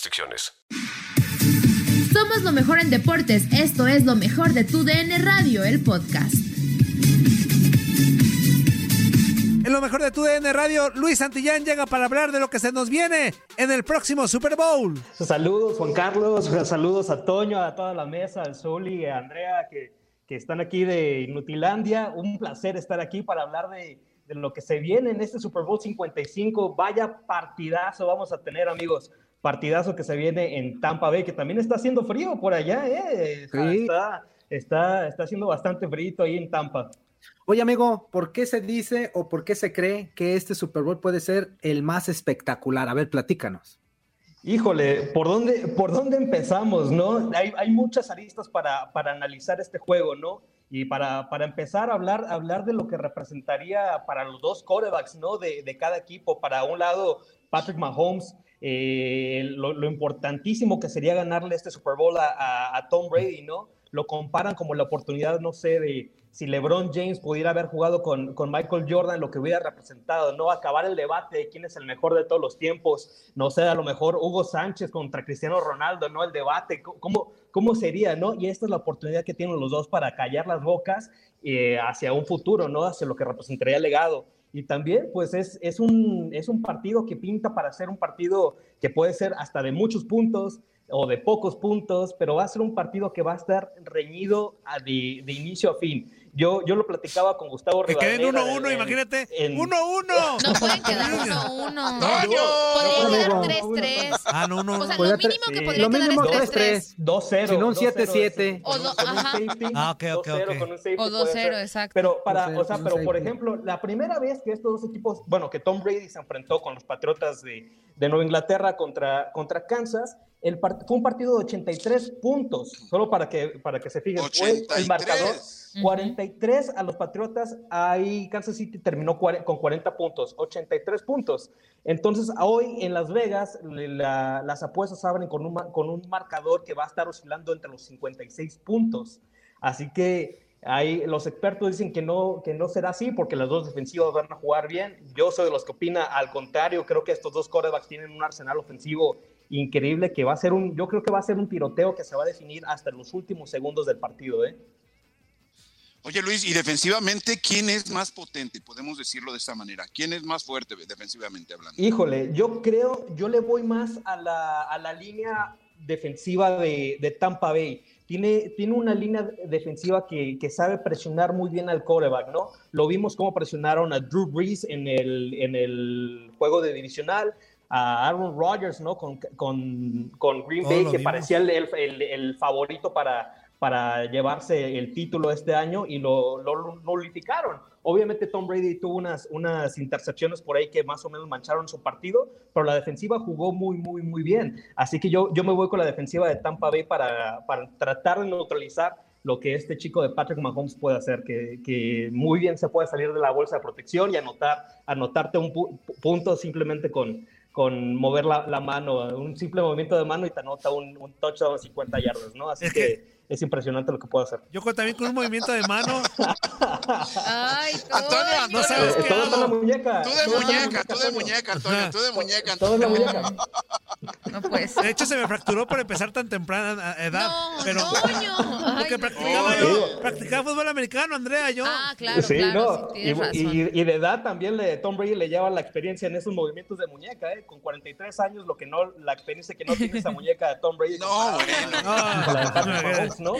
restricciones. Somos lo mejor en deportes. Esto es lo mejor de tu DN Radio, el podcast. En lo mejor de tu DN Radio, Luis Santillán llega para hablar de lo que se nos viene en el próximo Super Bowl. Saludos, Juan Carlos. Saludos a Toño, a toda la mesa, al Zuli, a Andrea, que, que están aquí de Inutilandia. Un placer estar aquí para hablar de, de lo que se viene en este Super Bowl 55. Vaya partidazo vamos a tener, amigos partidazo que se viene en Tampa Bay, que también está haciendo frío por allá, ¿eh? Está, está, está haciendo bastante frío ahí en Tampa. Oye, amigo, ¿por qué se dice o por qué se cree que este Super Bowl puede ser el más espectacular? A ver, platícanos. Híjole, ¿por dónde, por dónde empezamos, no? Hay, hay muchas aristas para, para, analizar este juego, ¿no? Y para, para, empezar a hablar, hablar de lo que representaría para los dos corebacks, ¿no? De, de cada equipo. Para un lado, Patrick Mahomes, eh, lo, importantísimo que sería ganarle este Super Bowl a, Tom Brady, ¿no? Lo comparan como la oportunidad, no sé, de si LeBron James pudiera haber jugado con, con, Michael Jordan, lo que hubiera representado, ¿no? Acabar el debate de quién es el mejor de todos los tiempos, no sé, a lo mejor Hugo Sánchez contra Cristiano Ronaldo, ¿no? El debate, ¿cómo, cómo sería, ¿no? Y esta es la oportunidad que tienen los dos para callar las bocas eh, hacia un futuro, ¿no? Hacia lo que representaría el legado. Y también, pues es, es, un, es un partido que pinta para ser un partido que puede ser hasta de muchos puntos o de pocos puntos, pero va a ser un partido que va a estar reñido de, de inicio a fin. Yo, yo lo platicaba con Gustavo Que queden 1-1, imagínate. 1-1. No pueden quedar 1-1. No, Podría quedar 3-3. Ah, no, no. O sea, lo mínimo que podría quedar es 3-3. 2-0. Si no, un 7-7. O do, ajá. Ah, ok, ok. O 2-0, exacto. Pero, para, 2-0, o sea, pero por ejemplo, la primera vez que estos dos equipos, bueno, que Tom Brady se enfrentó con los Patriotas de, de Nueva Inglaterra contra, contra Kansas, el fue un partido de 83 puntos, solo para que, para que se fijen. Fue el 83. marcador. 43 a los Patriotas, ahí Kansas City terminó con 40 puntos, 83 puntos. Entonces, hoy en Las Vegas, la- las apuestas abren con un, con un marcador que va a estar oscilando entre los 56 puntos. Así que ahí los expertos dicen que no, que no será así porque las dos defensivas van a jugar bien. Yo soy de los que opina al contrario, creo que estos dos quarterbacks tienen un arsenal ofensivo increíble que va a ser un, yo creo que va a ser un tiroteo que se va a definir hasta los últimos segundos del partido, ¿eh? Oye Luis, y defensivamente, ¿quién es más potente? Podemos decirlo de esta manera. ¿Quién es más fuerte defensivamente hablando? Híjole, yo creo, yo le voy más a la, a la línea defensiva de, de Tampa Bay. Tiene, tiene una línea defensiva que, que sabe presionar muy bien al quarterback, ¿no? Lo vimos cómo presionaron a Drew Brees en el, en el juego de divisional, a Aaron Rodgers, ¿no? Con, con, con Green Bay, que vimos. parecía el, el, el favorito para, para llevarse el título este año y lo, lo nulificaron. Obviamente Tom Brady tuvo unas, unas intercepciones por ahí que más o menos mancharon su partido, pero la defensiva jugó muy, muy, muy bien. Así que yo, yo me voy con la defensiva de Tampa Bay para, para tratar de neutralizar lo que este chico de Patrick Mahomes puede hacer, que, que muy bien se puede salir de la bolsa de protección y anotar, anotarte un pu- punto simplemente con, con mover la, la mano, un simple movimiento de mano y te anota un, un touchdown a 50 yardas, ¿no? Así Es que, que- es impresionante lo que puede hacer. Yo también con un movimiento de mano. Ay, Antonio. No sabes Eh, qué todo la muñeca. Tú de todo la muñeca, tú de muñeca, Antonio, tú de muñeca. Todo es la Antonio. muñeca. No pues. De hecho, se me fracturó por empezar tan temprana edad. No, pero. Ay, porque no. practicaba no. yo, practicaba fútbol americano, Andrea, yo. Ah, claro, sí, claro. no. sí, y, de edad también le, Tom Brady le lleva la experiencia en esos movimientos de muñeca, ¿eh? Con 43 años, lo que no, la experiencia que no tiene esa muñeca de Tom Brady. No, bueno. La no, ¿no?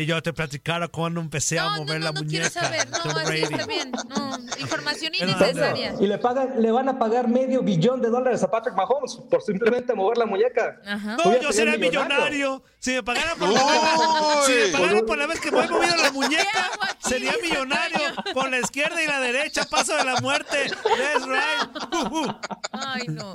Y yo te platicara cuando empecé a No, no, mover no, la no muñeca. quiero saber. No, está bien. No, información innecesaria. Y le, pagan, le van a pagar medio billón de dólares a Patrick Mahomes por simplemente mover la muñeca. Ajá. No, yo sería millonario. Si me pagaran por, si me pagaran por la vez que me he movido la muñeca, sería millonario. Con la izquierda y la derecha, paso de la muerte. That's right. Uh, uh. Ay, no.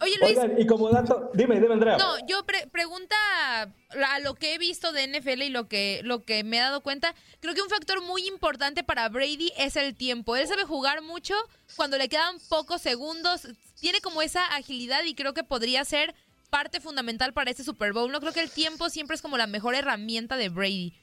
Oye, Luis. Oigan, y como dato, dime, dime, Andrea. No, yo pre- pregunta a lo que he visto de NFL y lo que, lo que me he dado cuenta, creo que un factor muy importante para Brady es el tiempo. Él sabe jugar mucho cuando le quedan pocos segundos, tiene como esa agilidad y creo que podría ser parte fundamental para este Super Bowl. No creo que el tiempo siempre es como la mejor herramienta de Brady.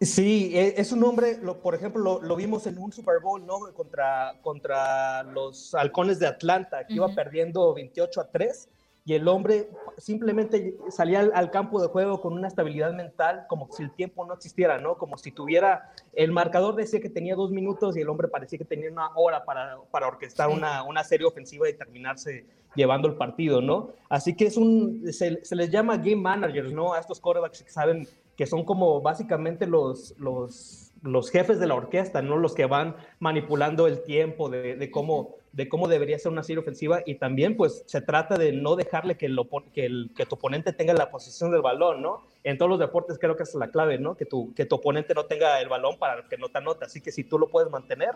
Sí, e- es un hombre, lo- por ejemplo, lo, lo vimos en un Super Bowl, ¿no? Contra, contra los halcones de Atlanta, que iba perdiendo 28 a 3, y el hombre simplemente salía al, al campo de juego con una estabilidad mental, como si el tiempo no existiera, ¿no? Como si tuviera, el marcador decía que tenía dos minutos y el hombre parecía que tenía una hora para, para orquestar una, una serie ofensiva y terminarse llevando el partido, ¿no? Así que es un, se, se les llama game managers, ¿no? A estos quarterbacks que saben que son como básicamente los, los, los jefes de la orquesta, ¿no? Los que van manipulando el tiempo de, de cómo, de cómo debería ser una serie ofensiva y también pues se trata de no dejarle que, opo- que, el, que tu oponente tenga la posición del balón, ¿no? En todos los deportes creo que esa es la clave, ¿no? Que tu, que tu oponente no tenga el balón para que no te anote, así que si tú lo puedes mantener,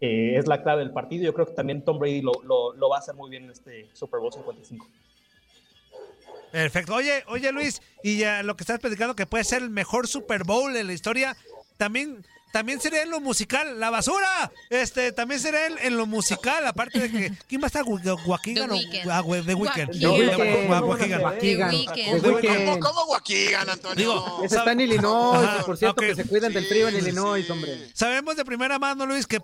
eh, es la clave del partido. Yo creo que también Tom Brady lo, lo, lo va a hacer muy bien en este Super Bowl 55. Perfecto. Oye, oye Luis, y ya lo que estás platicando que puede ser el mejor Super Bowl en la historia, también, también sería en lo musical, la basura. Este, también sería en, en lo musical, aparte de que ¿quién va a estar Gu- Guaquigan o ah, The Weeknd? Guaquigan. ¿Cómo, Guaquigan, Antonio? Digo, Ese está en Illinois, Ajá, por cierto, que se cuidan del frío en Illinois, sí. hombre. Sabemos de primera mano, Luis, que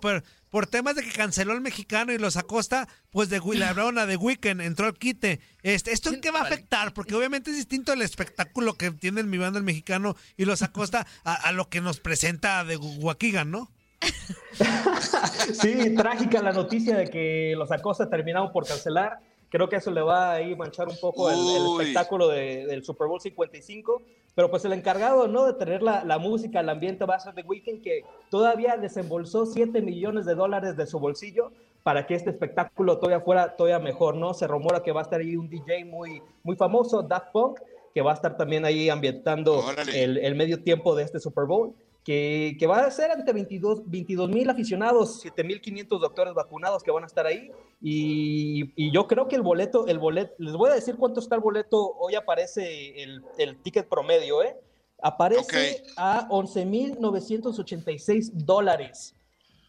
por, temas de que canceló el mexicano y los acosta, pues de la brona de Weekend entró al quite. Este, ¿Esto en qué va a afectar? Porque obviamente es distinto el espectáculo que tiene mi banda el mexicano y los acosta a, a lo que nos presenta de Guaquigan, ¿no? Sí, trágica la noticia de que los Acosta terminaron por cancelar. Creo que eso le va a ir manchar un poco el, el espectáculo de- del Super Bowl 55. Pero pues el encargado, ¿no? De tener la, la música, el ambiente va a ser The Weeknd, que todavía desembolsó 7 millones de dólares de su bolsillo para que este espectáculo todavía fuera todavía mejor, ¿no? Se rumora que va a estar ahí un DJ muy, muy famoso, Daft Punk, que va a estar también ahí ambientando el, el medio tiempo de este Super Bowl que, que va a ser ante 22 mil aficionados, 7 mil 500 doctores vacunados que van a estar ahí. Y, y yo creo que el boleto, el boleto, les voy a decir cuánto está el boleto, hoy aparece el, el ticket promedio, ¿eh? Aparece Ok. a 11 mil 986 dólares.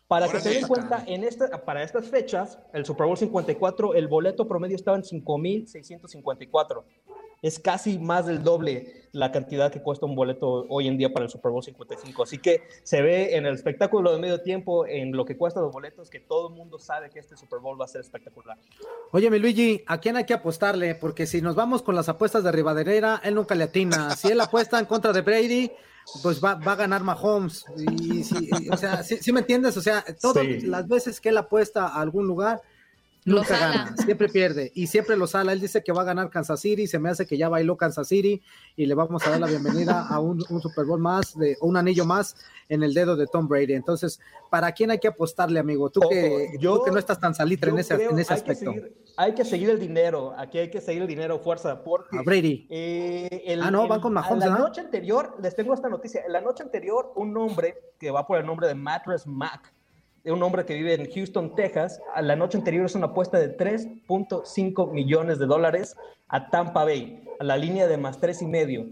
Para que se den cuenta, en esta, para estas fechas, el Super Bowl 54, el boleto promedio estaba en 5.654. Es casi más del doble la cantidad que cuesta un boleto hoy en día para el Super Bowl 55. Así que se ve en el espectáculo de medio tiempo, en lo que cuesta los boletos, que todo el mundo sabe que este Super Bowl va a ser espectacular. Oye, mi Luigi, ¿a quién hay que apostarle? Porque si nos vamos con las apuestas de Rivadeneira, él nunca le atina. Si él apuesta en contra de Brady, pues va, va a ganar Mahomes. Y, si- y, o sea, ¿sí, sí me entiendes? O sea, todas Sí. las veces que él apuesta a algún lugar, Nunca gana, siempre pierde. Y siempre lo sala. Él dice que va a ganar Kansas City, se me hace que ya bailó Kansas City y le vamos a dar la bienvenida a un, un Super Bowl más, de, un anillo más en el dedo de Tom Brady. Entonces, ¿para quién hay que apostarle, amigo? Tú, Ojo, que, yo- tú que no estás tan salitre en ese, creo en ese hay que aspecto. seguir- hay que seguir el dinero, aquí hay que seguir el dinero fuerza, porque A Brady. Eh, el- Ah, no, el- van con Mahomes, a La ¿verdad? noche anterior, les tengo esta noticia. En la noche anterior, un hombre que va por el nombre de Mattress Mac, un hombre que vive en Houston, Texas, a la noche anterior es una apuesta de 3.5 millones de dólares a Tampa Bay, a la línea de más tres y medio.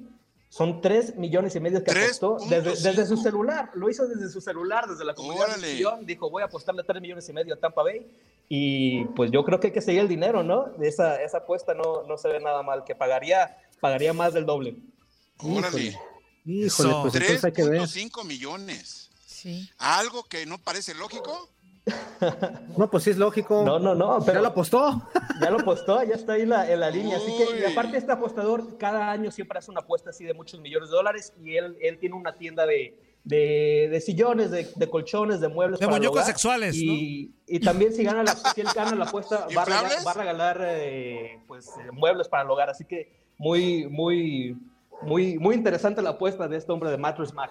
Son 3 millones y medio que apostó desde, 3.5. desde su celular. Lo hizo desde su celular, desde la comunidad de Órale. Sillón. Dijo, voy a apostarle 3 millones y medio a Tampa Bay. Y pues yo creo que hay que seguir el dinero, ¿no? Esa, esa apuesta no, no se ve nada mal, que pagaría, pagaría más del doble. Órale. Híjole, Eso. pues entonces hay que ver. 3.5 millones. Sí. ¿Algo que no parece lógico? No, pues sí es lógico. No, no, no, ¿Ya pero lo apostó? ya lo apostó, ya está ahí en la, en la línea. Así que, y aparte este apostador, cada año siempre hace una apuesta así de muchos millones de dólares y él, él tiene una tienda de, de, de sillones, de, de colchones, de muebles. De para el muñecos sexuales, Y, y también si, gana la, si él gana la apuesta, va a regalar, va a regalar, eh, pues, eh, muebles para el hogar. Así que muy, muy, muy, muy interesante la apuesta de este hombre de Mattress Mac.